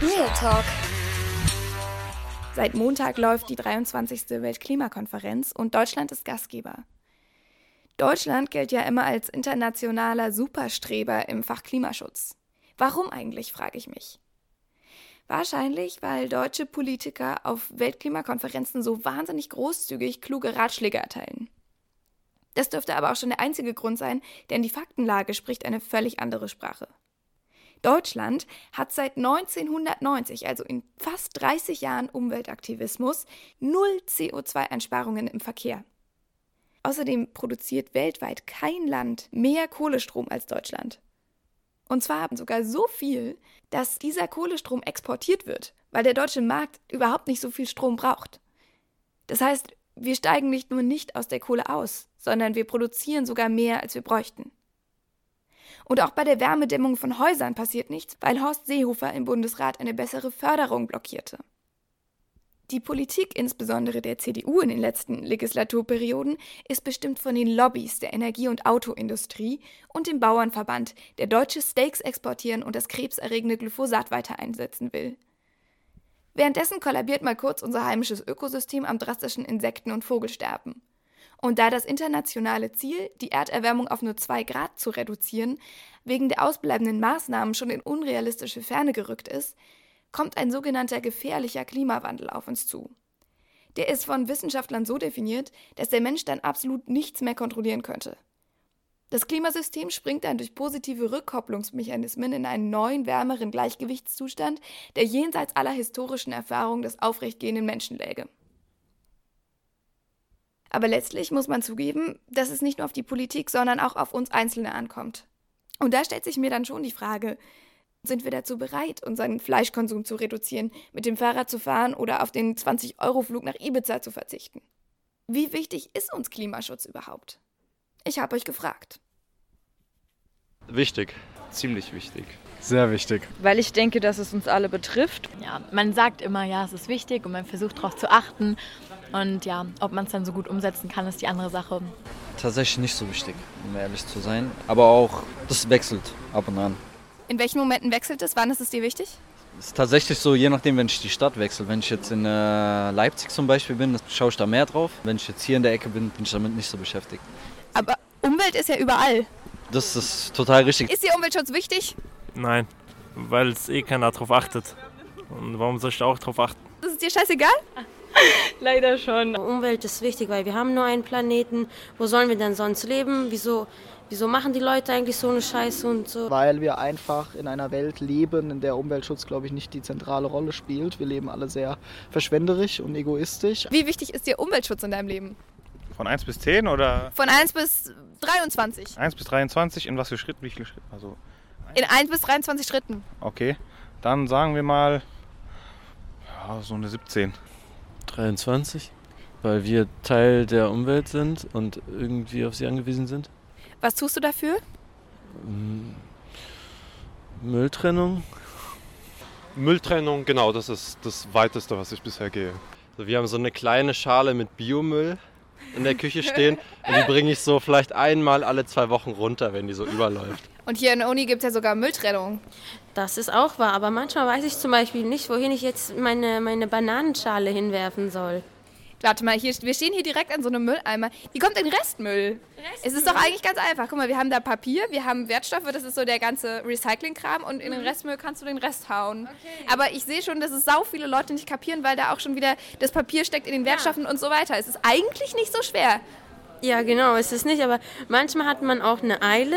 Real Talk. Seit Montag läuft die 23. Weltklimakonferenz und Deutschland ist Gastgeber. Deutschland gilt ja immer als internationaler Superstreber im Fach Klimaschutz. Warum eigentlich, frage ich mich. Wahrscheinlich, weil deutsche Politiker auf Weltklimakonferenzen so wahnsinnig großzügig kluge Ratschläge erteilen. Das dürfte aber auch schon der einzige Grund sein, denn die Faktenlage spricht eine völlig andere Sprache. Deutschland hat seit 1990, also in fast 30 Jahren Umweltaktivismus, null CO2-Einsparungen im Verkehr. Außerdem produziert weltweit kein Land mehr Kohlestrom als Deutschland. Und zwar sogar so viel, dass dieser Kohlestrom exportiert wird, weil der deutsche Markt überhaupt nicht so viel Strom braucht. Das heißt, wir steigen nicht nur nicht aus der Kohle aus, sondern wir produzieren sogar mehr, als wir bräuchten. Und auch bei der Wärmedämmung von Häusern passiert nichts, weil Horst Seehofer im Bundesrat eine bessere Förderung blockierte. Die Politik, insbesondere der CDU in den letzten Legislaturperioden, ist bestimmt von den Lobbys der Energie- und Autoindustrie und dem Bauernverband, der deutsche Steaks exportieren und das krebserregende Glyphosat weiter einsetzen will. Währenddessen kollabiert mal kurz unser heimisches Ökosystem am drastischen Insekten- und Vogelsterben. Und da das internationale Ziel, die Erderwärmung auf nur zwei Grad zu reduzieren, wegen der ausbleibenden Maßnahmen schon in unrealistische Ferne gerückt ist, kommt ein sogenannter gefährlicher Klimawandel auf uns zu. Der ist von Wissenschaftlern so definiert, dass der Mensch dann absolut nichts mehr kontrollieren könnte. Das Klimasystem springt dann durch positive Rückkopplungsmechanismen in einen neuen, wärmeren Gleichgewichtszustand, der jenseits aller historischen Erfahrungen des aufrechtgehenden Menschen läge. Aber letztlich muss man zugeben, dass es nicht nur auf die Politik, sondern auch auf uns Einzelne ankommt. Und da stellt sich mir dann schon die Frage, sind wir dazu bereit, unseren Fleischkonsum zu reduzieren, mit dem Fahrrad zu fahren oder auf den 20-Euro-Flug nach Ibiza zu verzichten? Wie wichtig ist uns Klimaschutz überhaupt? Ich habe euch gefragt. Wichtig, ziemlich wichtig. Sehr wichtig. Weil ich denke, dass es uns alle betrifft. Ja, man sagt immer, ja, es ist wichtig und man versucht darauf zu achten. Und ja, ob man es dann so gut umsetzen kann, ist die andere Sache. Tatsächlich nicht so wichtig, um ehrlich zu sein. Aber auch, das wechselt ab und an. In welchen Momenten wechselt es? Wann ist es dir wichtig? Es ist tatsächlich so, je nachdem, wenn ich die Stadt wechsle. Wenn ich jetzt in äh, Leipzig zum Beispiel bin, schaue ich da mehr drauf. Wenn ich jetzt hier in der Ecke bin, bin ich damit nicht so beschäftigt. Aber Umwelt ist ja überall. Das ist total richtig. Ist dir Umweltschutz wichtig? Nein, weil es eh keiner drauf achtet. Und warum soll ich da auch drauf achten? Das ist dir scheißegal? Leider schon. Umwelt ist wichtig, weil wir haben nur einen Planeten. Wo sollen wir denn sonst leben? Wieso wieso machen die Leute eigentlich so eine Scheiße und so? Weil wir einfach in einer Welt leben, in der Umweltschutz, glaube ich, nicht die zentrale Rolle spielt. Wir leben alle sehr verschwenderisch und egoistisch. Wie wichtig ist dir Umweltschutz in deinem Leben? Von 1 bis 10 oder? Von 1 bis 23. 1 bis 23, in was für Schritten? Wie viele Schritte? Also in 1 bis 23 Schritten. Okay, dann sagen wir mal ja, so eine 17. 23, weil wir Teil der Umwelt sind und irgendwie auf sie angewiesen sind. Was tust du dafür? Mülltrennung. Mülltrennung, genau, das ist das Weiteste, was ich bisher gehe. Also wir haben so eine kleine Schale mit Biomüll in der Küche stehen und die bringe ich so vielleicht einmal alle zwei Wochen runter, wenn die so überläuft. Und hier in der Uni gibt es ja sogar Mülltrennung. Das ist auch wahr, aber manchmal weiß ich zum Beispiel nicht, wohin ich jetzt meine, meine Bananenschale hinwerfen soll. Warte mal, hier, wir stehen hier direkt an so einem Mülleimer. Hier kommt ein Restmüll. Restmüll. Es ist doch eigentlich ganz einfach. Guck mal, wir haben da Papier, wir haben Wertstoffe, das ist so der ganze Recyclingkram und in den mhm. Restmüll kannst du den Rest hauen. Okay. Aber ich sehe schon, dass es sau viele Leute nicht kapieren, weil da auch schon wieder das Papier steckt in den Wertstoffen ja. und so weiter. Es ist eigentlich nicht so schwer. Ja, genau, es ist nicht, aber manchmal hat man auch eine Eile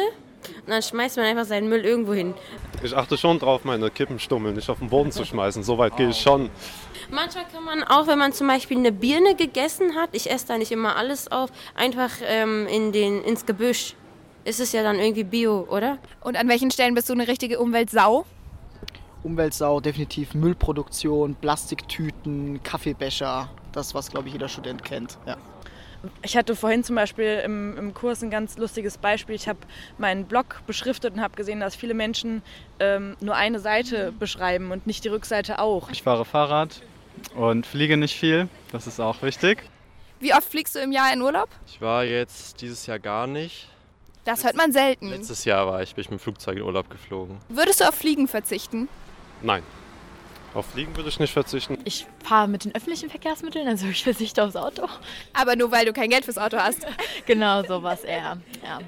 und dann schmeißt man einfach seinen Müll irgendwo hin. Ich achte schon drauf, meine Kippenstummel nicht auf den Boden zu schmeißen. So weit gehe ich schon. Manchmal kann man auch, wenn man zum Beispiel eine Birne gegessen hat, ich esse da nicht immer alles auf, einfach ähm, in den, ins Gebüsch. Ist es ja dann irgendwie Bio, oder? Und an welchen Stellen bist du eine richtige Umweltsau? Umweltsau, definitiv Müllproduktion, Plastiktüten, Kaffeebecher. Das, was, glaube ich, jeder Student kennt. Ja. Ich hatte vorhin zum Beispiel im, im Kurs ein ganz lustiges Beispiel. Ich habe meinen Blog beschriftet und habe gesehen, dass viele Menschen ähm, nur eine Seite beschreiben und nicht die Rückseite auch. Ich fahre Fahrrad und fliege nicht viel. Das ist auch wichtig. Wie oft fliegst du im Jahr in Urlaub? Ich war jetzt dieses Jahr gar nicht. Das hört man selten. Letztes Jahr war ich, bin ich mit dem Flugzeug in Urlaub geflogen. Würdest du auf Fliegen verzichten? Nein. Auf Fliegen würde ich nicht verzichten. Ich fahre mit den öffentlichen Verkehrsmitteln, also ich verzichte aufs Auto. Aber nur weil du kein Geld fürs Auto hast. genau, sowas eher. Ja.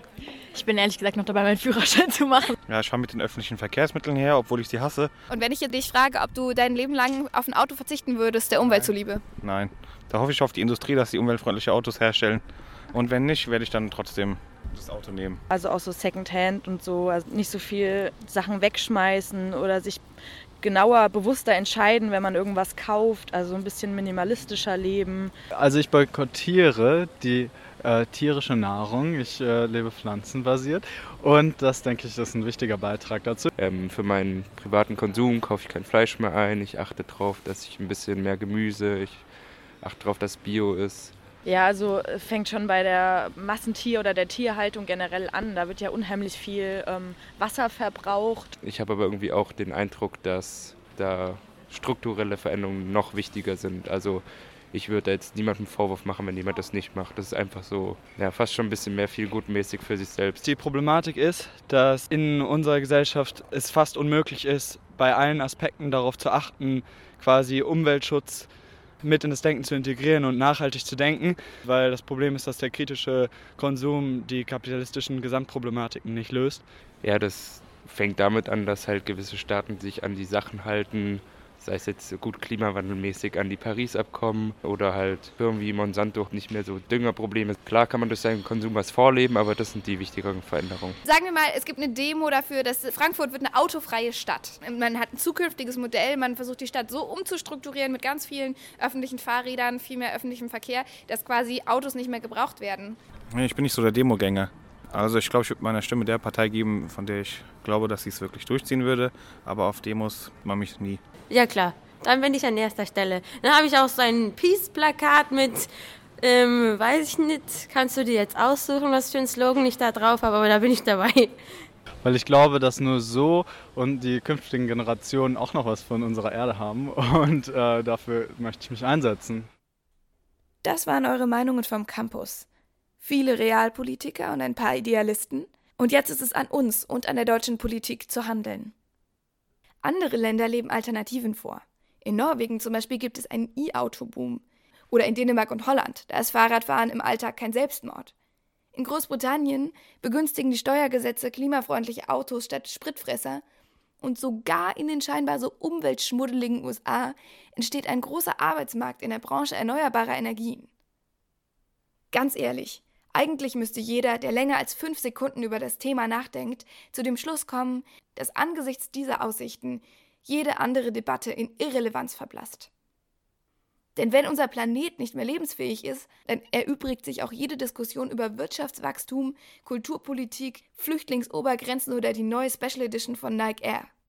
Ich bin ehrlich gesagt noch dabei, meinen Führerschein zu machen. Ja, ich fahre mit den öffentlichen Verkehrsmitteln her, obwohl ich sie hasse. Und wenn ich dich frage, ob du dein Leben lang auf ein Auto verzichten würdest, der Umwelt zuliebe? Nein. Da hoffe ich auf die Industrie, dass sie umweltfreundliche Autos herstellen. Und wenn nicht, werde ich dann trotzdem das Auto nehmen. Also auch so Secondhand und so, also nicht so viel Sachen wegschmeißen oder sich genauer, bewusster entscheiden, wenn man irgendwas kauft, also ein bisschen minimalistischer leben. Also ich boykottiere die äh, tierische Nahrung, ich äh, lebe pflanzenbasiert und das denke ich ist ein wichtiger Beitrag dazu. Ähm, für meinen privaten Konsum kaufe ich kein Fleisch mehr ein, ich achte darauf, dass ich ein bisschen mehr Gemüse, ich achte darauf, dass Bio ist. Ja, also fängt schon bei der Massentier- oder der Tierhaltung generell an. Da wird ja unheimlich viel ähm, Wasser verbraucht. Ich habe aber irgendwie auch den Eindruck, dass da strukturelle Veränderungen noch wichtiger sind. Also ich würde jetzt niemandem Vorwurf machen, wenn jemand das nicht macht. Das ist einfach so, ja, fast schon ein bisschen mehr viel gutmäßig für sich selbst. Die Problematik ist, dass in unserer Gesellschaft es fast unmöglich ist, bei allen Aspekten darauf zu achten, quasi Umweltschutz mit in das Denken zu integrieren und nachhaltig zu denken, weil das Problem ist, dass der kritische Konsum die kapitalistischen Gesamtproblematiken nicht löst. Ja, das fängt damit an, dass halt gewisse Staaten sich an die Sachen halten, sei es jetzt gut klimawandelmäßig an die Paris-Abkommen oder halt Firmen wie Monsanto nicht mehr so Düngerprobleme. Klar kann man durch seinen Konsum was vorleben, aber das sind die wichtigeren Veränderungen. Sagen wir mal, es gibt eine Demo dafür, dass Frankfurt wird eine autofreie Stadt. Man hat ein zukünftiges Modell, man versucht die Stadt so umzustrukturieren mit ganz vielen öffentlichen Fahrrädern, viel mehr öffentlichem Verkehr, dass quasi Autos nicht mehr gebraucht werden. Ich bin nicht so der Demogänger. Also ich glaube, ich würde meiner Stimme der Partei geben, von der ich glaube, dass sie es wirklich durchziehen würde. Aber auf Demos man mich nie. Ja klar, dann bin ich an erster Stelle. Dann habe ich auch so ein Peace-Plakat mit, ähm, weiß ich nicht, kannst du dir jetzt aussuchen, was für ein Slogan ich da drauf habe, aber da bin ich dabei. Weil ich glaube, dass nur so und die künftigen Generationen auch noch was von unserer Erde haben und äh, dafür möchte ich mich einsetzen. Das waren eure Meinungen vom Campus. Viele Realpolitiker und ein paar Idealisten. Und jetzt ist es an uns und an der deutschen Politik zu handeln. Andere Länder leben Alternativen vor. In Norwegen zum Beispiel gibt es einen E-Auto-Boom. Oder in Dänemark und Holland, da ist Fahrradfahren im Alltag kein Selbstmord. In Großbritannien begünstigen die Steuergesetze klimafreundliche Autos statt Spritfresser. Und sogar in den scheinbar so umweltschmuddeligen USA entsteht ein großer Arbeitsmarkt in der Branche erneuerbarer Energien. Ganz ehrlich, eigentlich müsste jeder, der länger als fünf Sekunden über das Thema nachdenkt, zu dem Schluss kommen, dass angesichts dieser Aussichten jede andere Debatte in Irrelevanz verblasst. Denn wenn unser Planet nicht mehr lebensfähig ist, dann erübrigt sich auch jede Diskussion über Wirtschaftswachstum, Kulturpolitik, Flüchtlingsobergrenzen oder die neue Special Edition von Nike Air.